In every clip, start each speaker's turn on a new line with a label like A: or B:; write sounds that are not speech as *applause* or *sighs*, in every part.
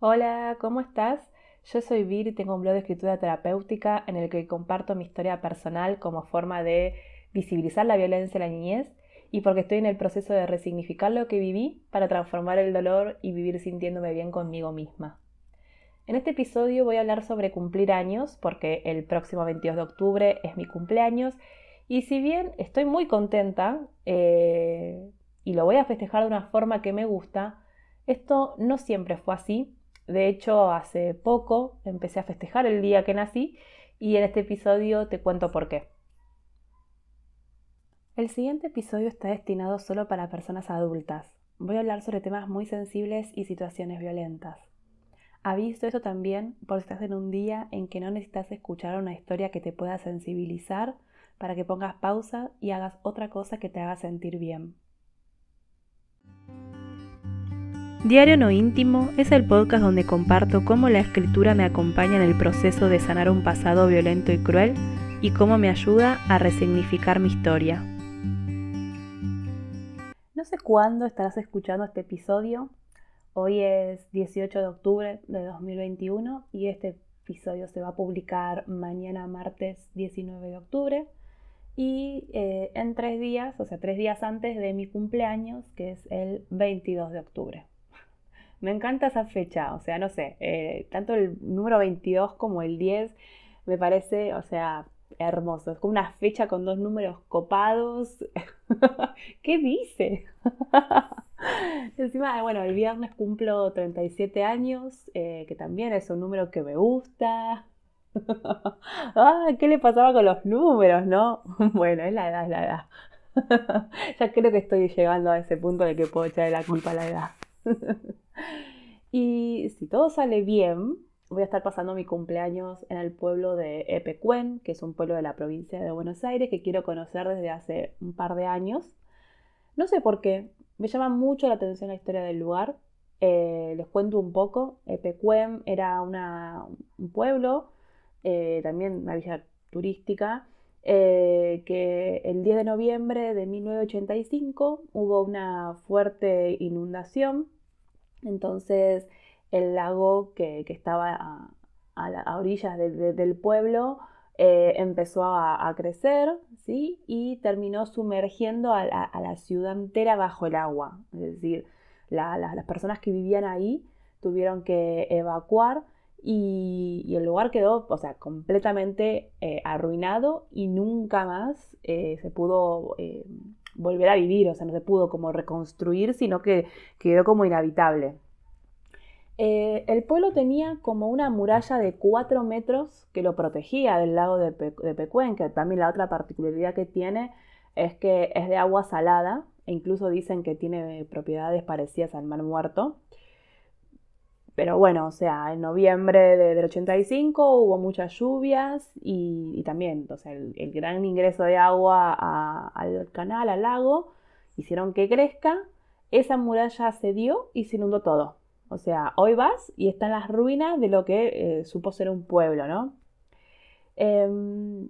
A: Hola, ¿cómo estás? Yo soy Vir y tengo un blog de escritura terapéutica en el que comparto mi historia personal como forma de visibilizar la violencia en la niñez y porque estoy en el proceso de resignificar lo que viví para transformar el dolor y vivir sintiéndome bien conmigo misma. En este episodio voy a hablar sobre cumplir años porque el próximo 22 de octubre es mi cumpleaños y si bien estoy muy contenta eh, y lo voy a festejar de una forma que me gusta, esto no siempre fue así. De hecho, hace poco empecé a festejar el día que nací y en este episodio te cuento por qué. El siguiente episodio está destinado solo para personas adultas. Voy a hablar sobre temas muy sensibles y situaciones violentas. Aviso eso también por si estás en un día en que no necesitas escuchar una historia que te pueda sensibilizar para que pongas pausa y hagas otra cosa que te haga sentir bien. Diario No Íntimo es el podcast donde comparto cómo la escritura me acompaña en el proceso de sanar un pasado violento y cruel y cómo me ayuda a resignificar mi historia. No sé cuándo estarás escuchando este episodio, Hoy es 18 de octubre de 2021 y este episodio se va a publicar mañana martes 19 de octubre y eh, en tres días, o sea, tres días antes de mi cumpleaños, que es el 22 de octubre. Me encanta esa fecha, o sea, no sé, eh, tanto el número 22 como el 10 me parece, o sea, hermoso. Es como una fecha con dos números copados. *laughs* ¿Qué dice? *laughs* Encima, bueno, el viernes cumplo 37 años, eh, que también es un número que me gusta. *laughs* ¿qué le pasaba con los números, no? bueno, es la edad, es la edad. ya creo que estoy llegando a ese punto de que puedo echarle la culpa a la edad. *laughs* y si todo sale bien, voy a estar pasando mi cumpleaños en el pueblo de Epecuén, que es un pueblo de la provincia de Buenos Aires que quiero conocer desde hace un par de años. No sé por qué, me llama mucho la atención la historia del lugar. Eh, les cuento un poco. Pecuem era un pueblo, eh, también una villa turística, eh, que el 10 de noviembre de 1985 hubo una fuerte inundación. Entonces el lago que, estaba a, orillas del pueblo eh, empezó a, crecer, ¿sí? Y terminó sumergiendo a, la ciudad entera bajo el agua. Es decir, las personas que vivían ahí tuvieron que evacuar y, el lugar quedó, o sea, completamente eh, arruinado y nunca más eh, se pudo volver a vivir, o sea, no se pudo como reconstruir, sino que quedó como inhabitable. Eh, el pueblo tenía como una muralla de 4 metros que lo protegía del lago de, Pecuén, que también la otra particularidad que tiene es que es de agua salada e incluso dicen que tiene propiedades parecidas al mar muerto. Pero bueno, o sea, en noviembre del 85 hubo muchas lluvias y, también, o sea, el, gran ingreso de agua al canal, al lago, hicieron que crezca. Esa muralla se dio y se inundó todo. O sea, hoy vas y están las ruinas de lo que eh, supo ser un pueblo, ¿no? Em,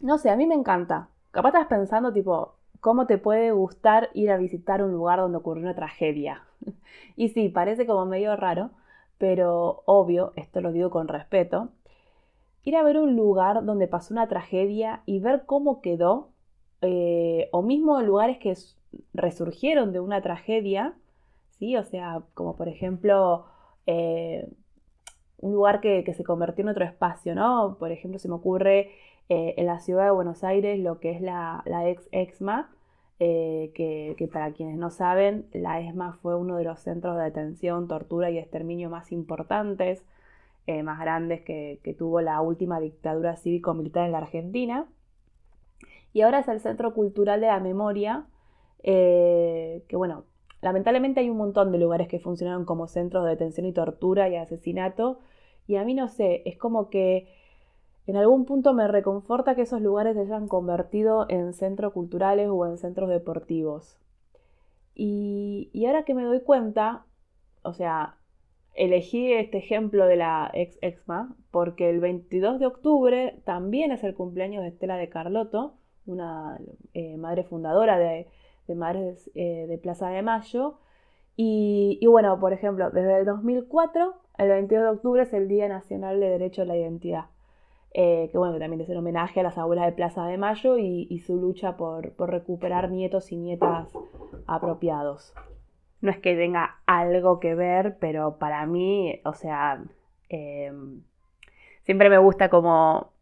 A: no sé, a mí me encanta. Capaz estás pensando, tipo, ¿cómo te puede gustar ir a visitar un lugar donde ocurrió una tragedia? *laughs* y sí, parece como medio raro, pero obvio, esto lo digo con respeto. Ir a ver un lugar donde pasó una tragedia y ver cómo quedó, eh, o mismo lugares que resurgieron de una tragedia, ¿sí? O sea, como por ejemplo eh, un lugar que, se convirtió en otro espacio, ¿no? Por ejemplo, se me ocurre eh, en la ciudad de Buenos Aires lo que es la, ex EXMA, eh, que, para quienes no saben, la ESMA fue uno de los centros de detención, tortura y exterminio más importantes, más grandes que, que, tuvo la última dictadura cívico-militar en la Argentina. Y ahora es el Centro Cultural de la Memoria, que bueno, Lamentablemente hay un montón de lugares que funcionaron como centros de detención y tortura y asesinato. Y a mí no sé, es como que en algún punto me reconforta que esos lugares se hayan convertido en centros culturales o en centros deportivos. Y, ahora que me doy cuenta, o sea, elegí este ejemplo de la ex exma porque el 22 de octubre también es el cumpleaños de Estela de Carlotto, una eh, madre fundadora de, de Madres eh, de Plaza de Mayo. Y, bueno, por ejemplo, desde el 2004, el 22 de octubre es el Día Nacional de Derecho a la Identidad. Eh, que bueno, también es el homenaje a las abuelas de Plaza de Mayo y, su lucha por, recuperar nietos y nietas apropiados. No es que tenga algo que ver, pero para mí, o sea, eh, siempre me gusta como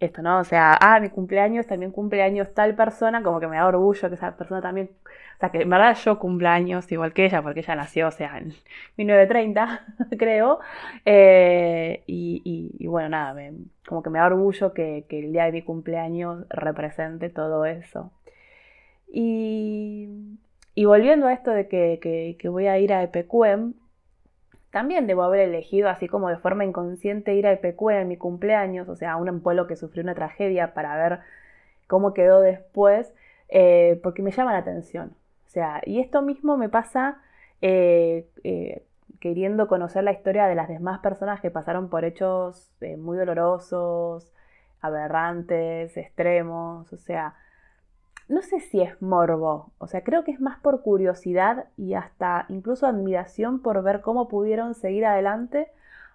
A: esto, ¿no? O sea, ah, mi cumpleaños, también cumpleaños tal persona, como que me da orgullo que esa persona también, o sea, que en verdad yo cumpleaños igual que ella, porque ella nació, o sea, en 1930, *laughs* creo, eh, y, bueno, nada, como que me da orgullo que, el día de mi cumpleaños represente todo eso. Y, y volviendo a esto de que, que voy a ir a EPQM, también debo haber elegido, así como de forma inconsciente, ir al PQ en mi cumpleaños, o sea, a un pueblo que sufrió una tragedia para ver cómo quedó después, eh, porque me llama la atención. Sea, y esto mismo me pasa eh, eh, queriendo conocer la historia de las demás personas que pasaron por hechos muy dolorosos, aberrantes, extremos, o sea, no sé si es morbo, o sea, creo que es más por curiosidad y hasta incluso admiración por ver cómo pudieron seguir adelante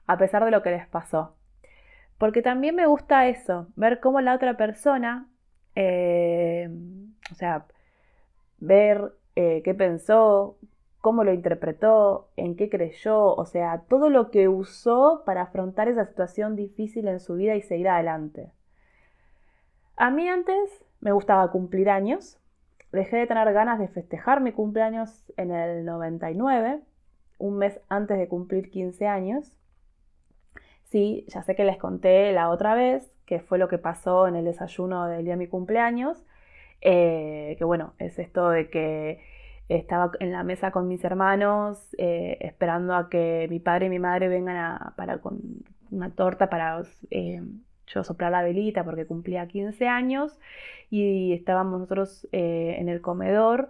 A: a pesar de lo que les pasó. Porque también me gusta eso, ver cómo la otra persona, eh, o sea, ver eh, qué pensó, cómo lo interpretó, en qué creyó, o sea, todo lo que usó para afrontar esa situación difícil en su vida y seguir adelante. A mí antes me gustaba cumplir años. Dejé de tener ganas de festejar mi cumpleaños en el 99, un mes antes de cumplir 15 años. Sí, ya sé que les conté la otra vez, que fue lo que pasó en el desayuno del día de mi cumpleaños, eh, que bueno, es esto de que estaba en la mesa con mis hermanos, eh, esperando a que mi padre y mi madre vengan a, para con una torta para eh, yo soplar la velita porque cumplía 15 años y estábamos nosotros eh, en el comedor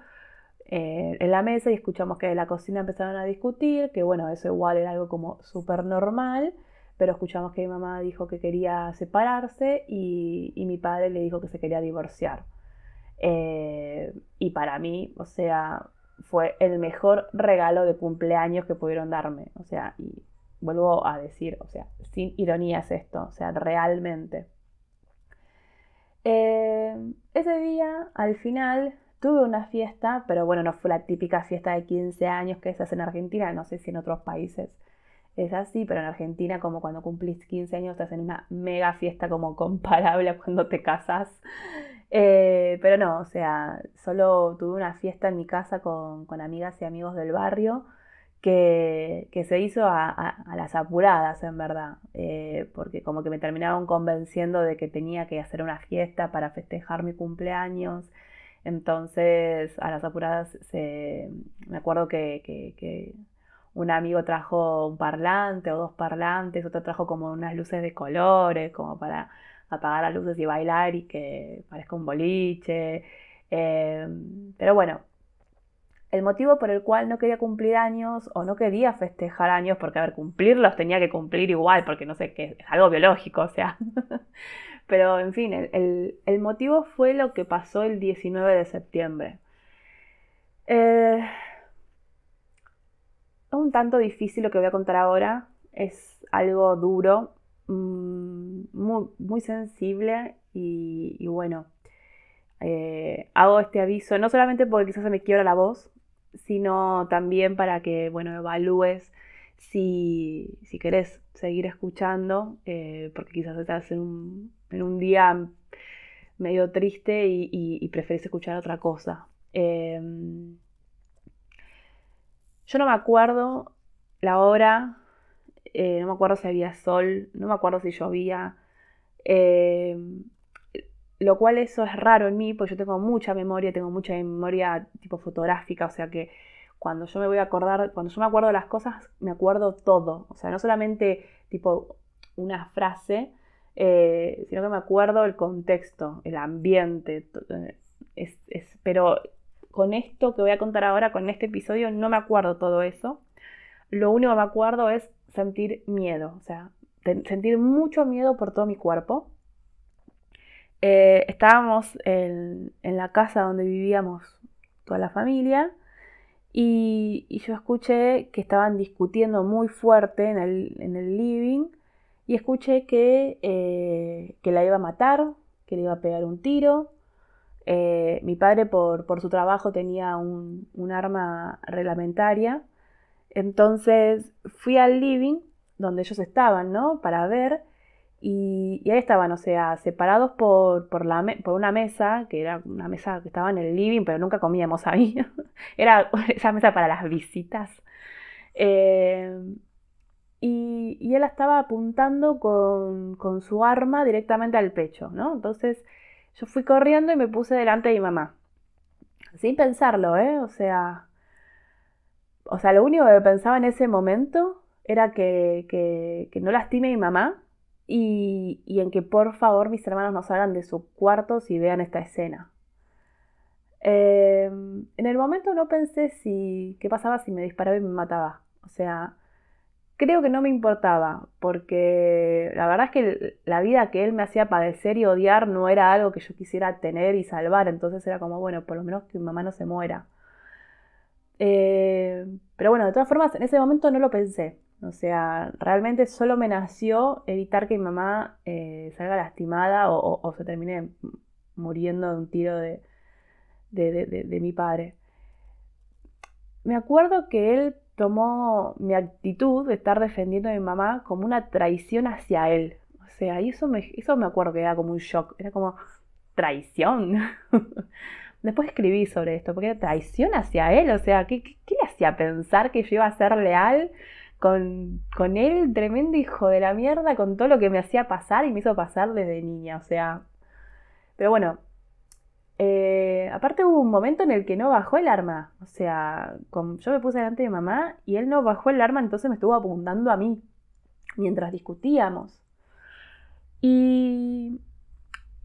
A: en la mesa y escuchamos que de la cocina empezaron a discutir, que bueno, eso igual era algo como súper normal, pero escuchamos que mi mamá dijo que quería separarse y, mi padre le dijo que se quería divorciar. Eh, y para mí, o sea, fue el mejor regalo de cumpleaños que pudieron darme. O sea, y vuelvo a decir, o sea, sin ironía es esto, o sea, realmente. Eh, ese día, al final, tuve una fiesta, pero bueno, no fue la típica fiesta de 15 años que se hace en Argentina, no sé si en otros países es así, pero en Argentina como cuando cumplís 15 años te hacen una mega fiesta como comparable a cuando te casas. Eh, pero no, o sea, solo tuve una fiesta en mi casa con, con amigas y amigos del barrio que, se hizo a, las apuradas, en verdad, eh, porque como que me terminaron convenciendo de que tenía que hacer una fiesta para festejar mi cumpleaños. Entonces, a las apuradas, se, me acuerdo que, un amigo trajo un parlante o dos parlantes, otro trajo como unas luces de colores, como para apagar las luces y bailar y que parezca un boliche. Eh, pero bueno, el motivo por el cual no quería cumplir años o no quería festejar años, porque a ver, cumplirlos tenía que cumplir igual, porque no sé, qué es algo biológico, o sea. *laughs* Pero en fin, el, motivo fue lo que pasó el 19 de septiembre. Eh, un tanto difícil lo que voy a contar ahora, es algo duro, mm, muy, sensible y, bueno. Eh, hago este aviso no solamente porque quizás se me quiebra la voz, sino también para que, bueno, evalúes si, si querés seguir escuchando, eh, porque quizás estás en un, en un día medio triste y, y, preferís escuchar otra cosa. Em, yo no me acuerdo la hora, eh, no me acuerdo si había sol, no me acuerdo si llovía. Em, lo cual eso es raro en mí, porque yo tengo mucha memoria, tengo mucha memoria tipo fotográfica, o sea que cuando yo me voy a acordar, cuando yo me acuerdo de las cosas, me acuerdo todo, o sea, no solamente tipo una frase, eh, sino que me acuerdo el contexto, el ambiente, eh, pero con esto que voy a contar ahora, con este episodio, no me acuerdo todo eso. Lo único que me acuerdo es sentir miedo, o sea, sentir mucho miedo por todo mi cuerpo eh, estábamos en, la casa donde vivíamos toda la familia Y, yo escuché que estaban discutiendo muy fuerte en el, living y escuché que, eh, que la iba a matar, que le iba a pegar un tiro. Eh, mi padre por, su trabajo tenía un, un arma reglamentaria. Entonces fui al living donde ellos estaban, ¿no? Para ver y, ahí estaban, o sea, separados por, por, la por una mesa, que era una mesa que estaba en el living, pero nunca comíamos ahí. *laughs* era *laughs* esa mesa para las visitas. Eh, y, y, él estaba apuntando con, con, su arma directamente al pecho, ¿no? Entonces yo fui corriendo y me puse delante de mi mamá. Sin pensarlo, ¿eh? O sea, o sea, lo único que pensaba en ese momento era que, que, que no lastime a mi mamá y, en que por favor mis hermanos no salgan de sus cuartos y vean esta escena. Em, en el momento no pensé si qué pasaba si me disparaba y me mataba. O sea, creo que no me importaba, porque la verdad es que la vida que él me hacía padecer y odiar no era algo que yo quisiera tener y salvar, entonces era como, bueno, por lo menos que mi mamá no se muera. Eh, pero bueno, de todas formas, en ese momento no lo pensé. O sea, realmente solo me nació evitar que mi mamá eh, salga lastimada o, se termine muriendo de un tiro de, de, mi padre. Me acuerdo que él tomó mi actitud de estar defendiendo a mi mamá como una traición hacia él. O sea, y eso me, eso me acuerdo que era como un shock. Era como, traición. *laughs* Después escribí sobre esto, porque era traición hacia él. O sea, ¿qué, qué le hacía pensar que yo iba a ser leal con, con él, tremendo hijo de la mierda, con todo lo que me hacía pasar y me hizo pasar desde niña, o sea. Pero bueno, eh, aparte hubo un momento en el que no bajó el arma, o sea, yo me puse delante de mamá y él no bajó el arma, entonces me estuvo apuntando a mí mientras discutíamos. Y,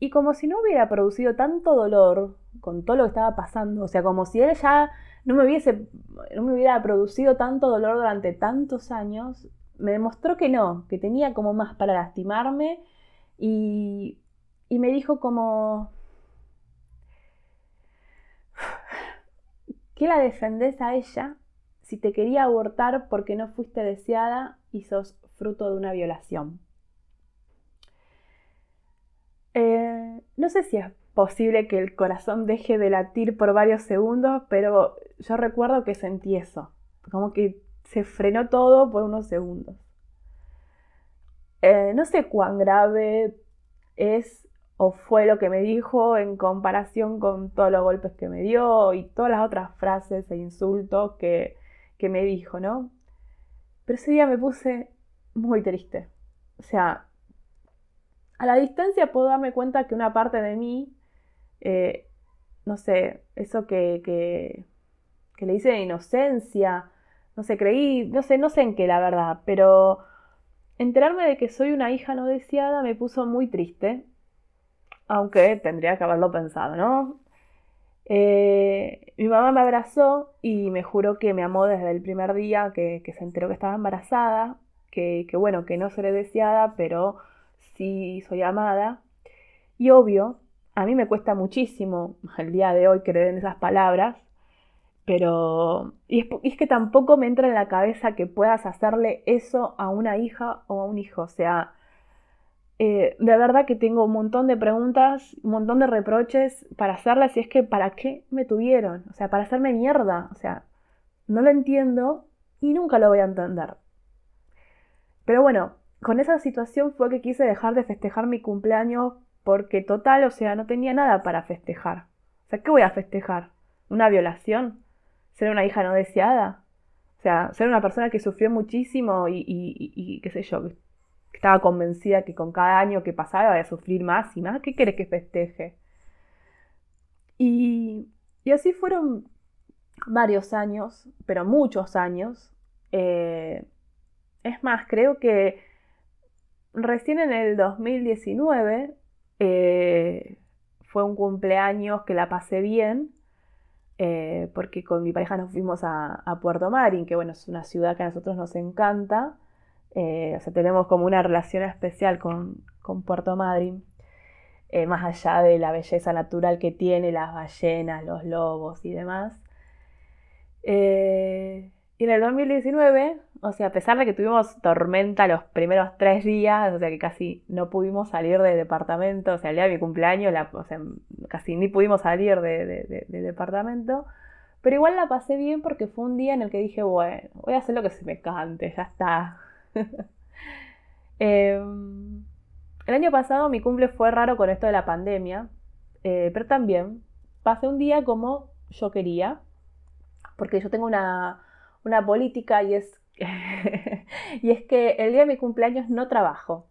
A: y como si no hubiera producido tanto dolor con todo lo que estaba pasando, o sea, como si él ya no me hubiese, no me hubiera producido tanto dolor durante tantos años, me demostró que no, que tenía como más para lastimarme y, y me dijo como *sighs* que la defendés a ella si te quería abortar porque no fuiste deseada y sos fruto de una violación. Eh, no sé si es posible que el corazón deje de latir por varios segundos, pero yo recuerdo que sentí eso, como que se frenó todo por unos segundos. Eh, no sé cuán grave es o fue lo que me dijo en comparación con todos los golpes que me dio y todas las otras frases e insultos que, que me dijo, ¿no? Pero ese día me puse muy triste. O sea, a la distancia puedo darme cuenta que una parte de mí eh, no sé, eso que, que, que, le hice de inocencia, no sé, creí, no sé, no sé en qué la verdad, pero enterarme de que soy una hija no deseada me puso muy triste, aunque tendría que haberlo pensado, ¿no? Eh, mi mamá me abrazó y me juró que me amó desde el primer día que, que se enteró que estaba embarazada, que, que, bueno, que no seré deseada, pero sí soy amada. Y obvio, a mí me cuesta muchísimo *laughs* el día de hoy creer en esas palabras, pero y es, que tampoco me entra en la cabeza que puedas hacerle eso a una hija o a un hijo. O sea, eh, de verdad que tengo un montón de preguntas, un montón de reproches para hacerlas y es que ¿para qué me tuvieron? O sea, para hacerme mierda. O sea, no lo entiendo y nunca lo voy a entender. Pero bueno, con esa situación fue que quise dejar de festejar mi cumpleaños porque total, o sea, no tenía nada para festejar. O sea, ¿qué voy a festejar? ¿Una violación? ¿Ser una hija no deseada? O sea, ser una persona que sufrió muchísimo y, y, qué sé yo, que estaba convencida que con cada año que pasaba iba a sufrir más y más. ¿Qué querés que festeje? Y, y así fueron varios años, pero muchos años. Eh, es más, creo que recién en el 2019 eh, fue un cumpleaños que la pasé bien, eh, porque con mi pareja nos fuimos a, Puerto Marín, que bueno, es una ciudad que a nosotros nos encanta. Eh, o sea, tenemos como una relación especial con, Puerto Madryn, más allá de la belleza natural que tiene, las ballenas, los lobos y demás. Y en el 2019, o sea, a pesar de que tuvimos tormenta los primeros tres días, o sea que casi no pudimos salir del departamento, o sea, el día de mi cumpleaños, o sea, casi ni pudimos salir del departamento, pero igual la pasé bien porque fue un día en el que dije, bueno, voy a hacer lo que se me cante, ya está. *laughs* Em, el año pasado mi cumple fue raro con esto de la pandemia, eh, pero también pasé un día como yo quería, porque yo tengo una, política y es, *laughs* y es que el día de mi cumpleaños no trabajo.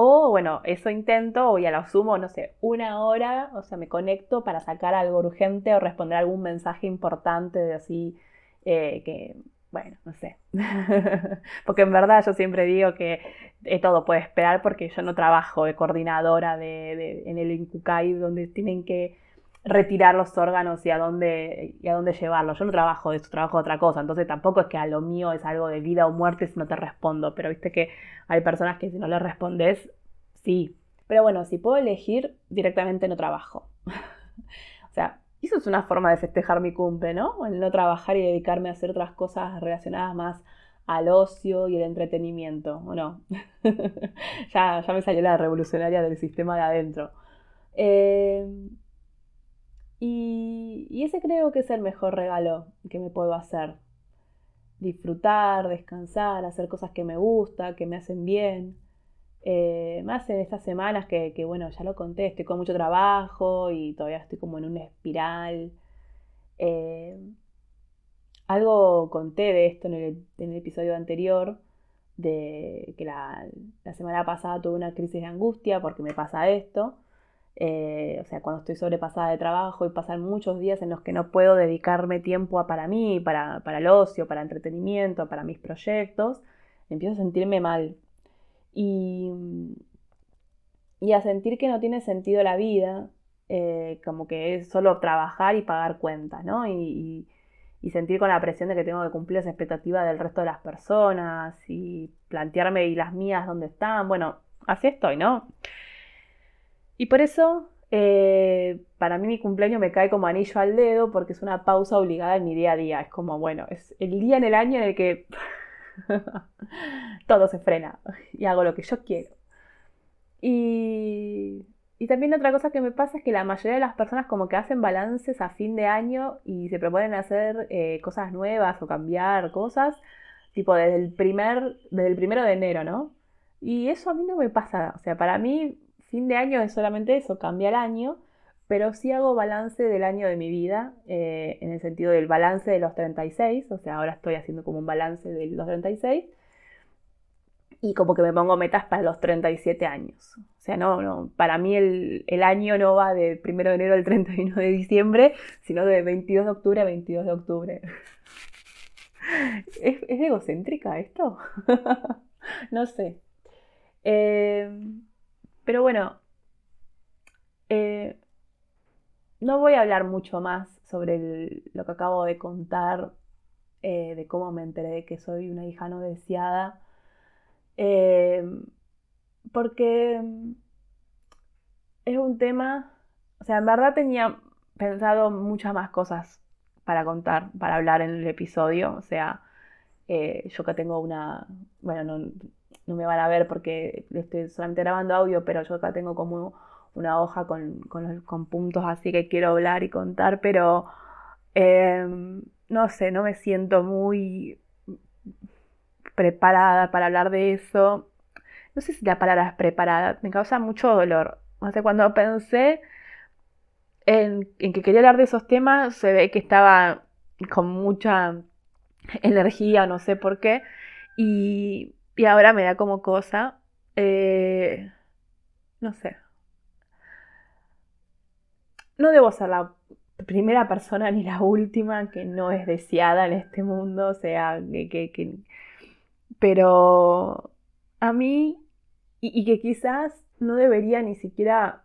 A: O bueno, eso intento, o ya lo sumo, no sé, una hora, o sea, me conecto para sacar algo urgente o responder algún mensaje importante de así, eh, que, bueno, no sé. *laughs* porque en verdad yo siempre digo que eh, todo puede esperar porque yo no trabajo de coordinadora de, en el INCUCAI donde tienen que retirar los órganos y a dónde, y a dónde llevarlos. Yo no trabajo de eso, trabajo de otra cosa. Entonces tampoco es que a lo mío es algo de vida o muerte si no te respondo. Pero viste que hay personas que si no le respondes, sí. Pero bueno, si puedo elegir, directamente no trabajo. *laughs* o sea, eso es una forma de festejar mi cumple, ¿no? El no trabajar y dedicarme a hacer otras cosas relacionadas más al ocio y el entretenimiento, ¿o no? *laughs* ya, ya me salió la revolucionaria del sistema de adentro. Eh, y, ese creo que es el mejor regalo que me puedo hacer. Disfrutar, descansar, hacer cosas que me gustan, que me hacen bien. Eh, más en estas semanas que, bueno, ya lo conté, estoy con mucho trabajo y todavía estoy como en una espiral. Eh, algo conté de esto en el, episodio anterior, de que la, la semana pasada tuve una crisis de angustia porque me pasa esto. Eh, o sea, cuando estoy sobrepasada de trabajo y pasan muchos días en los que no puedo dedicarme tiempo a para mí, para, para el ocio, para entretenimiento, para mis proyectos, empiezo a sentirme mal. Y, y a sentir que no tiene sentido la vida, eh, como que es solo trabajar y pagar cuentas, ¿no? Y, y, sentir con la presión de que tengo que cumplir esa expectativa del resto de las personas y plantearme y las mías dónde están. Bueno, así estoy, ¿no? Y por eso, eh, para mí mi cumpleaños me cae como anillo al dedo porque es una pausa obligada en mi día a día. Es como, bueno, es el día en el año en el que *laughs* todo se frena *laughs* y hago lo que yo quiero. Y, también otra cosa que me pasa es que la mayoría de las personas como que hacen balances a fin de año y se proponen hacer eh, cosas nuevas o cambiar cosas, tipo desde el, primer, desde el primero de enero, ¿no? Y eso a mí no me pasa. O sea, para mí fin de año es solamente eso, cambia el año, pero sí hago balance del año de mi vida, eh, en el sentido del balance de los 36, o sea, ahora estoy haciendo como un balance de los 36, y como que me pongo metas para los 37 años. O sea, no, no para mí el, año no va de 1 de enero al 31 de diciembre, sino de 22 de octubre a 22 de octubre. *laughs* ¿Es, egocéntrica esto? *laughs* no sé. Eh, pero bueno, eh, no voy a hablar mucho más sobre lo que acabo de contar, eh, de cómo me enteré de que soy una hija no deseada, eh, porque es un tema, o sea, en verdad tenía pensado muchas más cosas para contar, para hablar en el episodio, o sea, yo que tengo una, bueno, no, no me van a ver porque estoy solamente grabando audio, pero yo acá tengo como una hoja con, puntos así que quiero hablar y contar, pero em, no sé, no me siento muy preparada para hablar de eso. No sé si la palabra es preparada, me causa mucho dolor. O sea, cuando pensé en, en que quería hablar de esos temas, se ve que estaba con mucha energía, no sé por qué, y y ahora me da como cosa, eh, no sé. No debo ser la primera persona ni la última que no es deseada en este mundo, o sea, que, pero a mí, y, que quizás no debería ni siquiera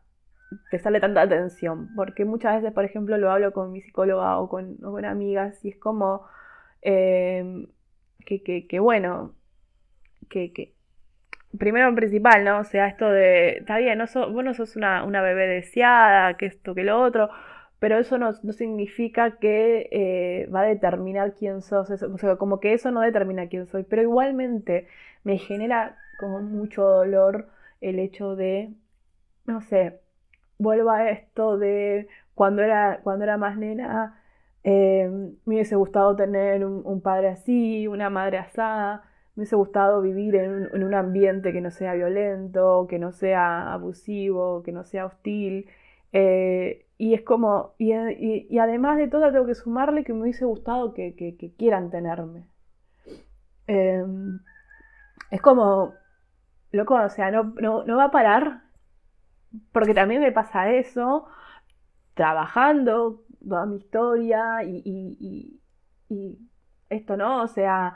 A: prestarle tanta atención, porque muchas veces, por ejemplo, lo hablo con mi psicóloga o con, amigas y es como eh, que, que, bueno, que, primero en principal, ¿no? O sea, esto de, está bien, no vos no sos una, bebé deseada, que esto, que lo otro, pero eso no, significa que eh, va a determinar quién sos, o sea, como que eso no determina quién soy, pero igualmente me genera como mucho dolor el hecho de, no sé, vuelvo a esto de cuando era, cuando era más nena, eh, me hubiese gustado tener un, padre así, una madre asada, me hubiese gustado vivir en un, ambiente que no sea violento, que no sea abusivo, que no sea hostil. Eh, y es como, y, además de todo tengo que sumarle que me hubiese gustado que, quieran tenerme. Em, es como, loco, o sea, no, no, va a parar, porque también me pasa eso, trabajando toda mi historia y, y esto, ¿no? O sea,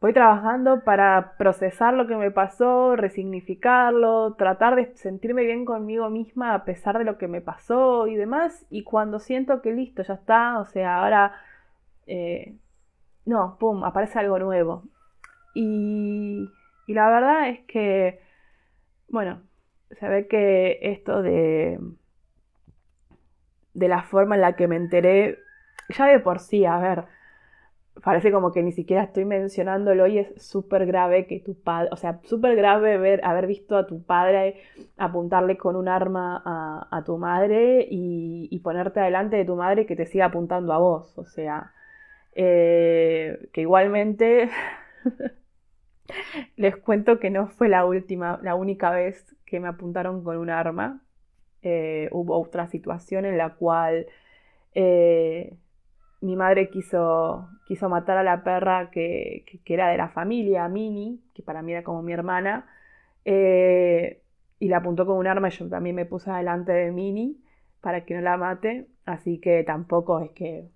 A: Voy trabajando para procesar lo que me pasó, resignificarlo, tratar de sentirme bien conmigo misma a pesar de lo que me pasó y demás. Y cuando siento que listo, ya está, o sea, ahora, eh, no, ¡pum!, aparece algo nuevo. Y, y la verdad es que, bueno, se ve que esto de, de la forma en la que me enteré, ya de por sí, a ver, parece como que ni siquiera estoy mencionándolo y es súper grave que tu padre, o sea, súper grave ver, haber visto a tu padre apuntarle con un arma a, tu madre y, ponerte adelante de tu madre que te siga apuntando a vos, o sea, eh, que igualmente *laughs* les cuento que no fue la última, la única vez que me apuntaron con un arma, eh, hubo otra situación en la cual... Eh, mi madre quiso, quiso matar a la perra que, era de la familia, Mini, que para mí era como mi hermana, eh, y la apuntó con un arma y yo también me puse delante de Mini para que no la mate, así que tampoco es que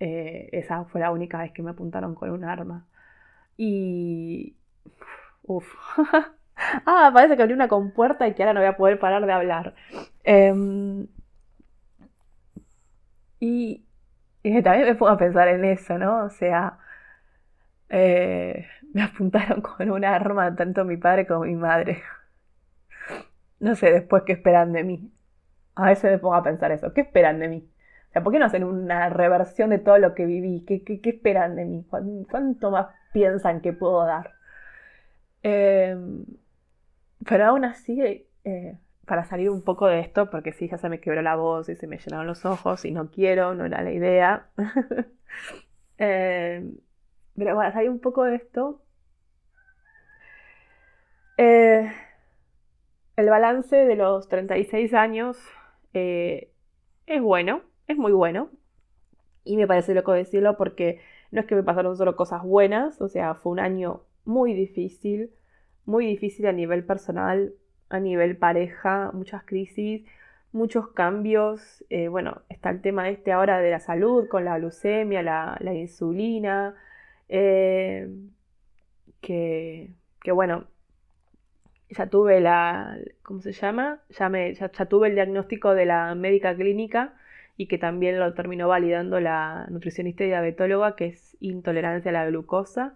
A: eh, esa fue la única vez que me apuntaron con un arma. Y... Uf. *laughs* ah, parece que abrí una compuerta y que ahora no voy a poder parar de hablar. Em, y y también me pongo a pensar en eso, ¿no? O sea, eh, *laughs* me apuntaron con un arma tanto mi padre como mi madre. No sé después qué esperan de mí. A veces me pongo a pensar eso. ¿Qué esperan de mí? O sea, ¿por qué no hacen una reversión de todo lo que viví? ¿Qué, qué, esperan de mí? ¿Cuánto más piensan que puedo dar? Em, pero aún así, eh, para salir un poco de esto, porque sí, ya se me quebró la voz y se me llenaron los ojos y no quiero, no era la idea. *laughs* Eh, pero para salir un poco de esto, eh, el balance de los 36 años eh, es bueno, es muy bueno. Y me parece loco decirlo porque no es que me pasaron solo cosas buenas, o sea, fue un año muy difícil, muy difícil a nivel personal, a nivel pareja, muchas crisis, muchos cambios. Eh, bueno, está el tema este ahora de la salud con la glucemia, la, insulina, eh, que, bueno, ya tuve la, ¿cómo se llama? Ya, me, ya, tuve el diagnóstico de la médica clínica y que también lo terminó validando la nutricionista y diabetóloga, que es intolerancia a la glucosa,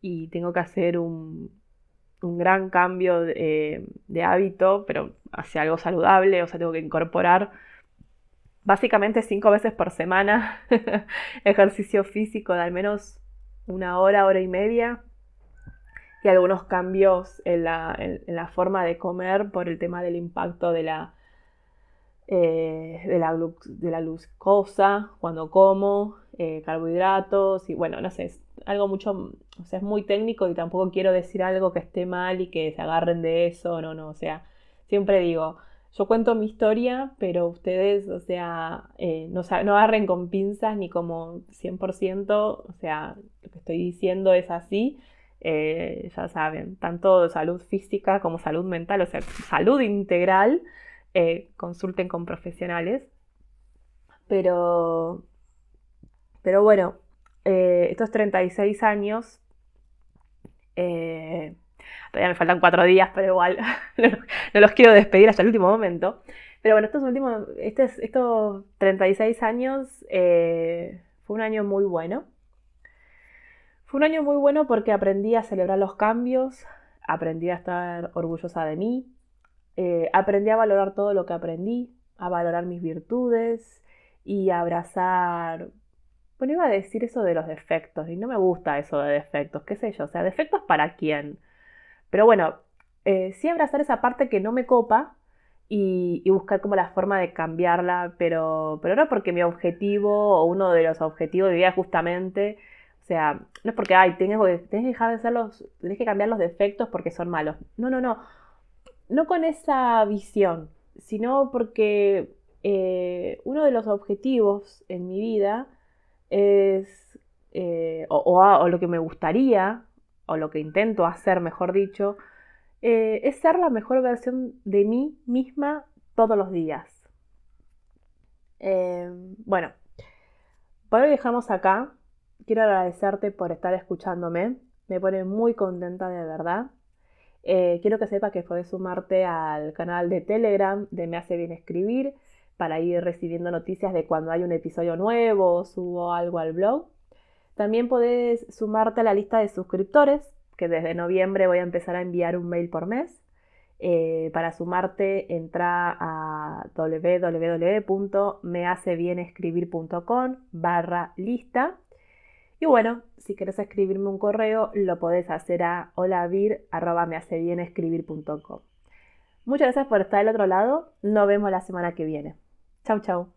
A: y tengo que hacer un, un gran cambio de, hábito, pero hacia algo saludable, o sea, tengo que incorporar básicamente cinco veces por semana *laughs* ejercicio físico de al menos una hora, hora y media, y algunos cambios en la, en, la forma de comer por el tema del impacto de la, eh, de, la, cuando como, eh, carbohidratos y bueno, no sé, algo mucho, o sea, es muy técnico y tampoco quiero decir algo que esté mal y que se agarren de eso, no, no, o sea, siempre digo, yo cuento mi historia, pero ustedes, o sea, eh, no, no agarren con pinzas ni como 100%, o sea, lo que estoy diciendo es así, eh, ya saben, tanto salud física como salud mental, o sea, salud integral, consulten con profesionales. Pero, pero bueno, eh, estos 36 años, eh, todavía me faltan cuatro días, pero igual *laughs* no, los quiero despedir hasta el último momento. Pero bueno, estos últimos, estos 36 años eh, fue un año muy bueno. Fue un año muy bueno porque aprendí a celebrar los cambios, aprendí a estar orgullosa de mí, aprendí a valorar todo lo que aprendí, a valorar mis virtudes, y abrazar... Bueno, iba a decir eso de los defectos y no me gusta eso de defectos, qué sé yo, o sea, defectos para quién. Pero bueno, eh, sí abrazar esa parte que no me copa y, buscar como la forma de cambiarla, pero, pero no porque mi objetivo o uno de los objetivos de vida justamente, o sea, no es porque, ay, tienes, que dejar de hacer los, tienes que cambiar los defectos porque son malos. No, no, no. No con esa visión, sino porque eh, uno de los objetivos en mi vida es, eh, o, lo que me gustaría, o lo que intento hacer, mejor dicho, eh, es ser la mejor versión de mí misma todos los días. bueno, por hoy dejamos acá. Quiero agradecerte por estar escuchándome. Me pone muy contenta de verdad. quiero que sepa que puedes sumarte al canal de Telegram de Me Hace Bien Escribir para ir recibiendo noticias de cuando hay un episodio nuevo o subo algo al blog. También podés sumarte a la lista de suscriptores, que desde noviembre voy a empezar a enviar un mail por mes. Eh, para sumarte, entra a www.mehacebienescribir.com barra lista. Y bueno, si querés escribirme un correo, lo podés hacer a holavir.mehacebienescribir.com. Muchas gracias por estar del otro lado. Nos vemos la semana que viene. Chau, chau.